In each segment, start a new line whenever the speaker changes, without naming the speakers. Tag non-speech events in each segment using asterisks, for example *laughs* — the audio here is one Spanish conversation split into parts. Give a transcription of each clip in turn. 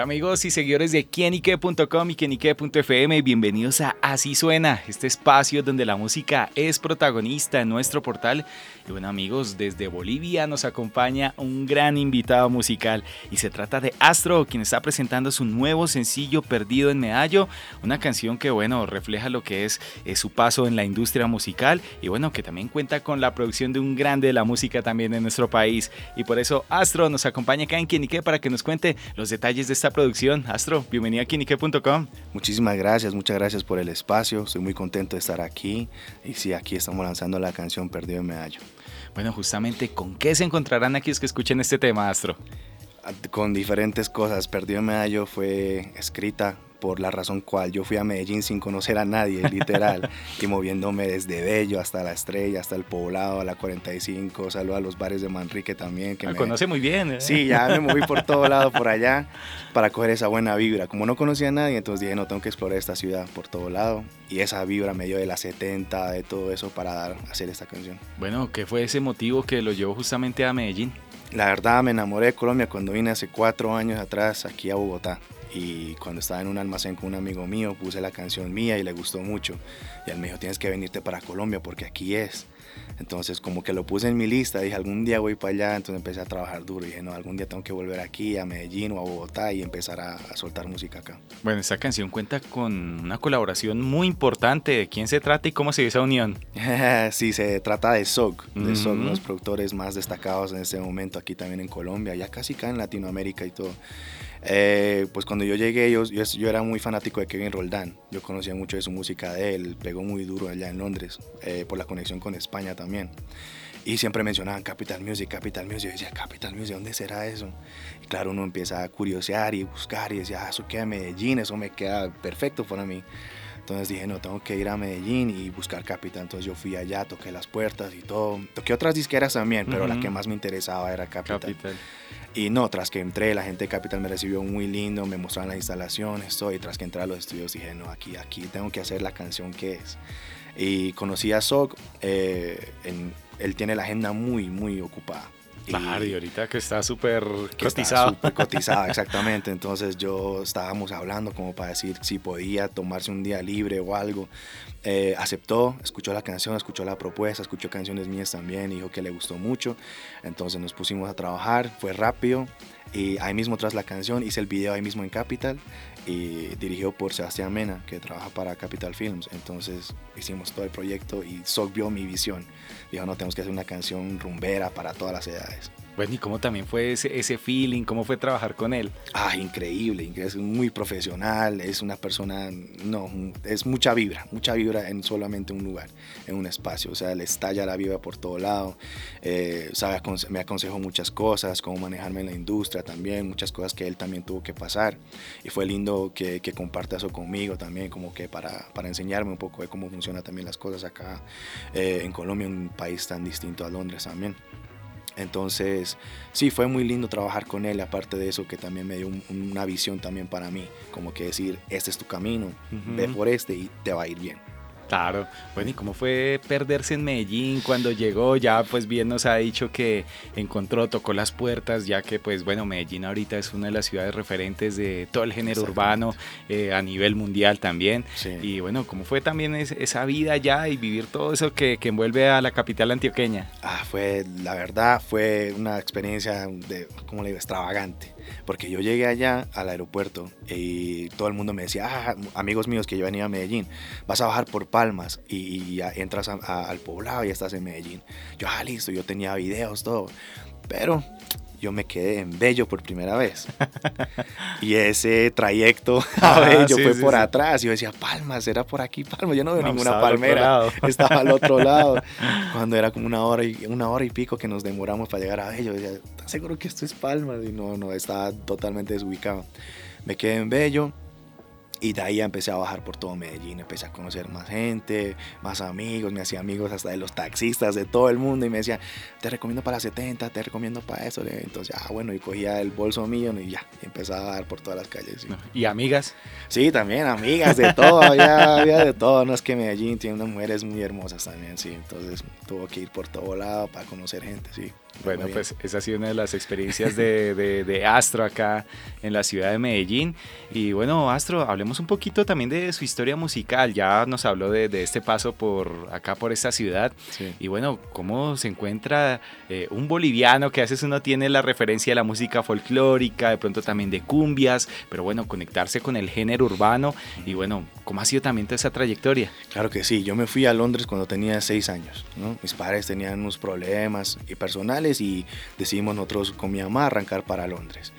Amigos y seguidores de quienique.com y quienique.fm, bienvenidos a Así Suena, este espacio donde la música es protagonista en nuestro portal. Y bueno amigos, desde Bolivia nos acompaña un gran invitado musical y se trata de Astro, quien está presentando su nuevo sencillo Perdido en Medallo, una canción que bueno, refleja lo que es, es su paso en la industria musical y bueno, que también cuenta con la producción de un grande de la música también en nuestro país. Y por eso Astro nos acompaña acá en Quienique para que nos cuente los detalles de esta producción. Astro, bienvenido a Kinique.com.
Muchísimas gracias, muchas gracias por el espacio. Estoy muy contento de estar aquí. Y sí, aquí estamos lanzando la canción Perdido en Medallo.
Bueno, justamente, ¿con qué se encontrarán aquí los que escuchen este tema, Astro?
Con diferentes cosas. Perdido en Medallo fue escrita por la razón cual yo fui a Medellín sin conocer a nadie, *laughs* literal, y moviéndome desde Bello hasta La Estrella, hasta el Poblado, a la 45, saludo a los bares de Manrique también.
Que me conoce muy bien. ¿eh?
Sí, ya me moví por todo *laughs* lado por allá para coger esa buena vibra. Como no conocía a nadie, entonces dije, no, tengo que explorar esta ciudad por todo lado, y esa vibra me dio de la 70, de todo eso para dar, hacer esta canción.
Bueno, ¿qué fue ese motivo que lo llevó justamente a Medellín?
La verdad, me enamoré de Colombia cuando vine hace cuatro años atrás aquí a Bogotá y cuando estaba en un almacén con un amigo mío puse la canción mía y le gustó mucho. Y él me dijo tienes que venirte para Colombia porque aquí es entonces como que lo puse en mi lista dije algún día voy para allá entonces empecé a trabajar duro. Y dije no algún día tengo que volver aquí a Medellín o a Bogotá y empezar a, soltar música acá
bueno esta canción cuenta con una colaboración muy importante. De quién se trata y cómo se dio esa unión *laughs*
sí se trata de SOG. De SOG los productores más destacados en este momento aquí también en Colombia ya casi acá en Latinoamérica y todo eh, pues cuando yo llegué, yo, yo, era muy fanático de Kevin Roldán. Yo conocía mucho de su música de él, pegó muy duro allá en Londres, eh, por la conexión con España también. Y siempre mencionaban Capital Music, Capital Music. Yo decía, Capital Music, ¿dónde será eso? Y claro, uno empieza a curiosear y buscar y decía, ah, eso queda en Medellín, eso me queda perfecto para mí. Entonces dije, no, tengo que ir a Medellín y buscar Capital. Entonces yo fui allá, toqué las puertas y todo. Toqué otras disqueras también, pero la que más me interesaba era Capital. Capital. Y no, tras que entré, la gente de Capital me recibió muy lindo, me mostraron las instalaciones, todo, y tras que entré a los estudios dije, no, aquí, aquí tengo que hacer la canción que es. Y conocí a Sok, eh, él tiene la agenda muy, muy ocupada.
Claro, y ahorita que está súper cotizado.
Súper cotizada, *laughs* exactamente. Entonces yo estábamos hablando como para decir si podía tomarse un día libre o algo. Eh, aceptó, escuchó la canción, escuchó la propuesta, escuchó canciones mías también, dijo que le gustó mucho. Entonces nos pusimos a trabajar, fue rápido. Y ahí mismo tras la canción hice el video ahí mismo en Capital y dirigido por Sebastián Mena, que trabaja para Capital Films. Entonces hicimos todo el proyecto y Sok vio mi visión. Dijo, no, tenemos que hacer una canción rumbera para todas las edades.
Bueno, ¿y cómo también fue ese, ese feeling? ¿Cómo fue trabajar con él?
Ah, increíble, es muy profesional, es una persona, no, es mucha vibra, mucha vibra en solamente un lugar, en un espacio, o sea, le estalla la vibra por todo lado, eh, sabe, me aconsejó muchas cosas, cómo manejarme en la industria también, muchas cosas que él también tuvo que pasar, y fue lindo que, que comparta eso conmigo también, como que para, para, enseñarme un poco de cómo funcionan también las cosas acá eh, en Colombia, un país tan distinto a Londres también. Entonces, sí, fue muy lindo trabajar con él, aparte de eso que también me dio una visión también para mí, como que decir, este es tu camino, ve por este y te va a ir bien.
Claro. Bueno, ¿y cómo fue perderse en Medellín cuando llegó? Ya pues bien nos ha dicho que encontró, tocó las puertas, ya que pues bueno, Medellín ahorita es una de las ciudades referentes de todo el género urbano eh, a nivel mundial también. Y bueno, ¿cómo fue también esa vida allá y vivir todo eso que, envuelve a la capital antioqueña?
Ah, fue, la verdad, fue una experiencia de, ¿cómo le digo?, extravagante porque yo llegué allá al aeropuerto y todo el mundo me decía, ah, amigos míos que yo venía a Medellín, vas a bajar por Palmas y, entras al poblado y estás en Medellín. Yo, ah, listo, yo tenía videos, todo. Pero yo me quedé en Bello por primera vez. *laughs* y ese trayecto a *laughs* ah, *laughs* Bello fue por atrás. Y yo decía, Palmas, era por aquí, Palmas. Yo no veo ninguna palmera. Estaba al otro lado. Cuando era como una hora, y, una hora y pico que nos demoramos para llegar a Bello. Yo decía, ¿estás seguro que esto es Palmas? Y no, no, estaba totalmente desubicado. Me quedé en Bello. Y de ahí empecé a bajar por todo Medellín, empecé a conocer más gente, más amigos, me hacía amigos hasta de los taxistas, de todo el mundo y me decía, te recomiendo para 70, te recomiendo para eso. Entonces, ah, bueno, y cogía el bolso mío y ya, y empezaba a dar por todas las calles.
¿Y amigas?
Sí, también amigas, de todo, había, había, de todo. No es que Medellín tiene unas mujeres muy hermosas también, sí. Entonces tuvo que ir por todo lado para conocer gente, sí.
Bueno, pues esa ha sido una de las experiencias de, de, Astro acá en la ciudad de Medellín. Y bueno, Astro, hablemos un poquito también de su historia musical. Ya nos habló de, de este paso por acá, por esta ciudad. Y bueno, ¿cómo se encuentra eh, un boliviano que a veces uno tiene la referencia de la música folclórica, de pronto también de cumbias, pero bueno, conectarse con el género urbano? Y bueno, ¿cómo ha sido también toda esa trayectoria?
Claro que sí, yo me fui a Londres cuando tenía seis años. ¿no? Mis padres tenían unos problemas y personales y decidimos nosotros con mi mamá arrancar para Londres.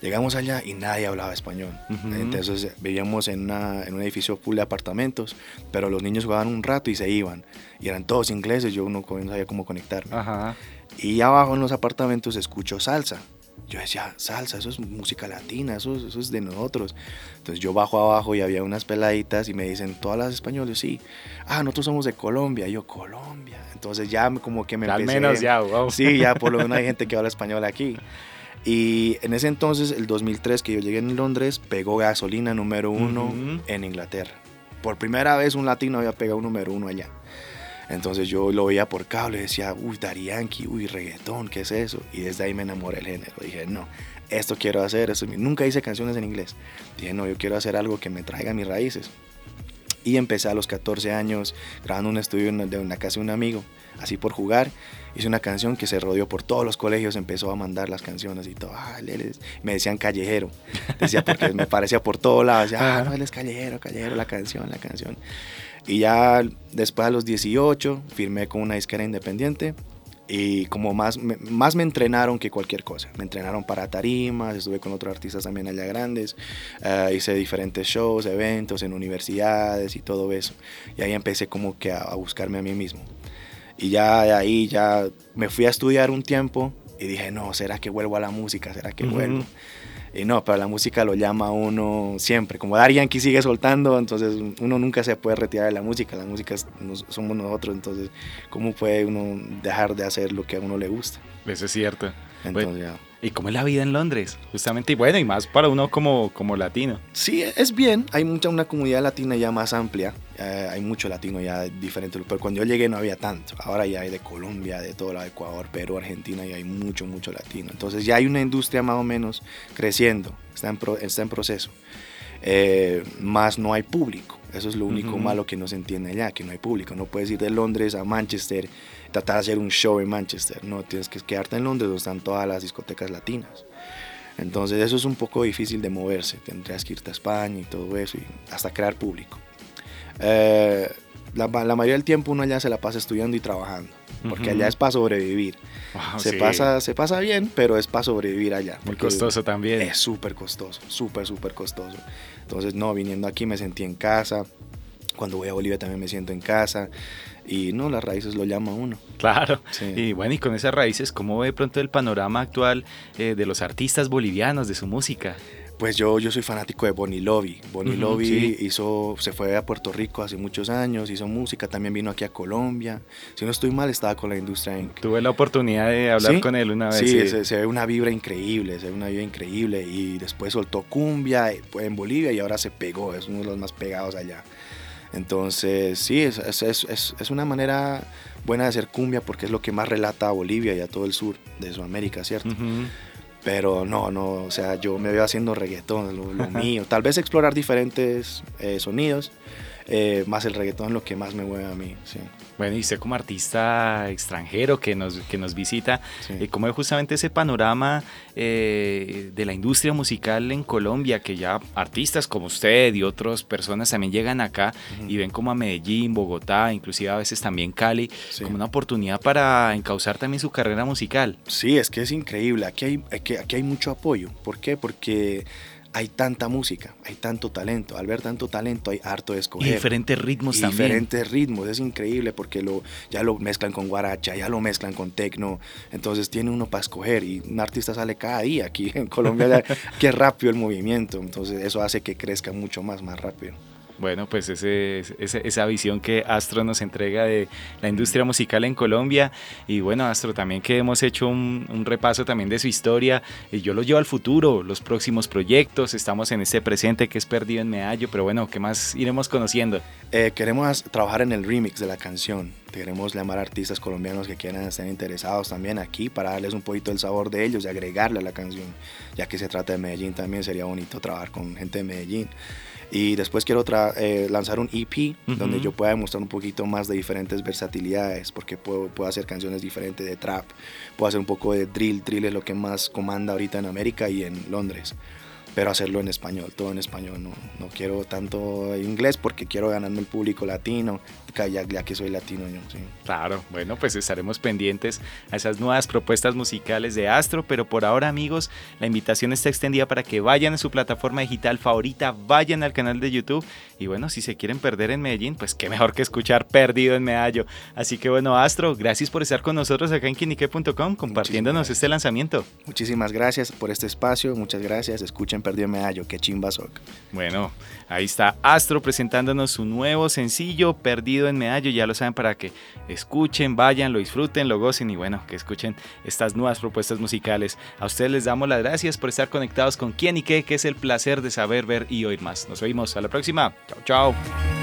Llegamos allá y nadie hablaba español. Entonces vivíamos en, en, un edificio full de apartamentos, pero los niños jugaban un rato y se iban. Y eran todos ingleses, yo no sabía cómo conectarme. Y abajo en los apartamentos escucho salsa. Yo decía, salsa, eso es música latina, eso, eso es de nosotros. Entonces yo bajo abajo y había unas peladitas y me dicen, ¿todas las españoles? Sí. Ah, nosotros somos de Colombia. yo, Colombia. Entonces ya como que me
Al menos ya, wow.
Sí, ya por lo menos hay gente que *laughs* habla español aquí. Y en ese entonces, el 2003 que yo llegué en Londres, pegó gasolina número uno en Inglaterra. Por primera vez un latino había pegado un número uno allá. Entonces yo lo veía por cable y decía, uy, Yankee, uy, reggaetón, ¿qué es eso? Y desde ahí me enamoré del género. Dije, no, esto quiero hacer. Esto... Nunca hice canciones en inglés. Dije, no, yo quiero hacer algo que me traiga mis raíces. Y empecé a los 14 años grabando un estudio de una casa de un amigo, así por jugar. Hice una canción que se rodeó por todos los colegios, empezó a mandar las canciones y todo. Ah, me decían callejero. Decía porque me parecía por todos lados. ah, no, él es callejero, callejero, la canción, la canción. Y ya después a los 18 firmé con una disquera independiente y como más, más me entrenaron que cualquier cosa. Me entrenaron para tarimas, estuve con otros artistas también allá grandes, eh, hice diferentes shows, eventos en universidades y todo eso. Y ahí empecé como que a, buscarme a mí mismo. Y ya de ahí ya me fui a estudiar un tiempo y dije, no, ¿será que vuelvo a la música? ¿Será que vuelvo? Y no, pero la música lo llama a uno siempre. Como Dar Yankee sigue soltando, entonces uno nunca se puede retirar de la música. La música somos nosotros, entonces, ¿cómo puede uno dejar de hacer lo que a uno le gusta?
Eso es cierto. Entonces, ya. ¿Y cómo es la vida en Londres? Justamente, y bueno, y más para uno como, como latino.
Sí, es bien. Hay mucha, una comunidad latina ya más amplia. Eh, hay mucho latino ya diferente. Pero cuando yo llegué no había tanto. Ahora ya hay de Colombia, de todo el Ecuador, Perú, Argentina, y hay mucho, mucho latino. Entonces ya hay una industria más o menos creciendo. Está en, está en proceso. Eh, más no hay público. Eso es lo único malo que no se entiende allá, que no hay público. No puedes ir de Londres a Manchester tratar de hacer un show en Manchester, no, tienes que quedarte en Londres donde están todas las discotecas latinas. Entonces eso es un poco difícil de moverse, tendrías que irte a España y todo eso, y hasta crear público. Eh, la, mayoría del tiempo uno allá se la pasa estudiando y trabajando, porque allá es para sobrevivir. se, pasa, se pasa bien, pero es para sobrevivir allá.
Muy costoso también.
Es súper costoso, súper, súper costoso. Entonces, no, viniendo aquí me sentí en casa. Cuando voy a Bolivia también me siento en casa. Y no, las raíces lo llama uno.
Claro. Y bueno, y con esas raíces, ¿cómo ve pronto el panorama actual eh, de los artistas bolivianos, de su música?
Pues yo, yo soy fanático de Bonnie Lobby. Bonnie Lobby hizo, se fue a Puerto Rico hace muchos años, hizo música, también vino aquí a Colombia. Si no estoy mal, estaba con la industria en...
Tuve la oportunidad de hablar con él una vez.
Sí, Se, se, ve una vibra increíble, se ve una vibra increíble. Y después soltó cumbia eh, en Bolivia y ahora se pegó, es uno de los más pegados allá. Entonces, sí, es, es, es, una manera buena de hacer cumbia porque es lo que más relata a Bolivia y a todo el sur de Sudamérica, ¿cierto? Pero no, no, o sea, yo me veo haciendo reggaetón, lo, lo mío. Tal vez explorar diferentes eh, sonidos, eh, más el reggaetón lo que más me mueve a mí. Sí.
Bueno, y usted como artista extranjero que nos, que nos visita, eh, ¿cómo es justamente ese panorama eh, de la industria musical en Colombia? Que ya artistas como usted y otras personas también llegan acá y ven como a Medellín, Bogotá, inclusive a veces también Cali, como una oportunidad para encauzar también su carrera musical.
Sí, es que es increíble. Aquí hay, aquí, aquí hay mucho apoyo. ¿Por qué? Porque hay tanta música, hay tanto talento. Al ver tanto talento hay harto de escoger.
Y diferentes ritmos también.
Diferentes ritmos, es increíble porque lo, ya lo mezclan con guaracha, ya lo mezclan con tecno. Entonces tiene uno para escoger y un artista sale cada día aquí en Colombia, *laughs* que rápido el movimiento. Entonces eso hace que crezca mucho más, más rápido.
Bueno, pues esa visión que Astro nos entrega de la industria musical en Colombia. Y bueno, Astro, también que hemos hecho un, repaso también de su historia, y yo lo llevo al futuro, los próximos proyectos, estamos en este presente que es Perdido en Medallo, pero bueno, ¿qué más iremos conociendo?
Eh, queremos trabajar en el remix de la canción, queremos llamar a artistas colombianos que quieran estar interesados también aquí para darles un poquito el sabor de ellos y agregarle a la canción, ya que se trata de Medellín también sería bonito trabajar con gente de Medellín. Y después quiero eh, lanzar un EP donde yo pueda demostrar un poquito más de diferentes versatilidades, porque puedo, puedo, hacer canciones diferentes de trap, puedo hacer un poco de drill, drill es lo que más comanda ahorita en América y en Londres pero hacerlo en español, todo en español. No, no quiero tanto inglés porque quiero ganarme el público latino, ya, ya que soy latino yo. Sí.
Claro, bueno, pues estaremos pendientes a esas nuevas propuestas musicales de Astro, pero por ahora amigos, la invitación está extendida para que vayan a su plataforma digital favorita, vayan al canal de YouTube y bueno, si se quieren perder en Medellín, pues qué mejor que escuchar Perdido en Medallo. Así que bueno, Astro, gracias por estar con nosotros acá en quinique.com compartiéndonos este lanzamiento.
Muchísimas gracias por este espacio, muchas gracias, escuchen Perdido Medallo, que chimba
Bueno, ahí está Astro presentándonos su nuevo sencillo, Perdido en Medallo. Ya lo saben para que escuchen, vayan, lo disfruten, lo gocen y bueno, que escuchen estas nuevas propuestas musicales. A ustedes les damos las gracias por estar conectados con quién y qué, que es el placer de saber, ver y oír más. Nos vemos a la próxima. Chao, chao.